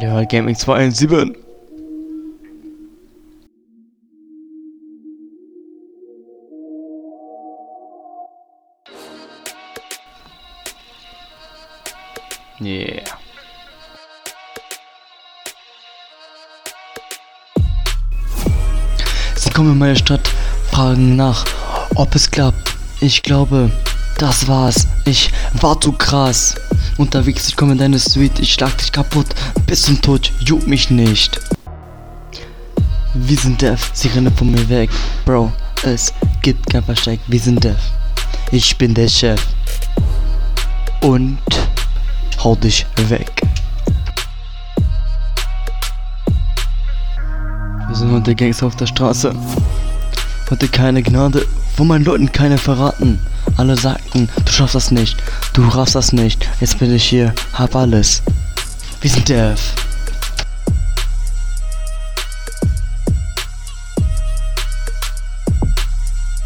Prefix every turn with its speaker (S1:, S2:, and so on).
S1: Ja, Gaming 217. Yeah. Sie kommen in meine Stadt, fragen nach, ob es klappt. Ich glaube, das war's. Ich war zu krass. Unterwegs, ich komme in deine Suite, ich schlag dich kaputt. Bis zum Tod, juckt mich nicht. Wir sind deaf, sie rennen von mir weg. Bro, es gibt kein Versteck, wir sind deaf. Ich bin der Chef. Und hau dich weg. Wir sind heute Gangster auf der Straße. Heute keine Gnade, von meinen Leuten keine verraten. Alle sagten, du schaffst das nicht, du raffst das nicht. Jetzt bin ich hier, hab alles. Wir sind Death.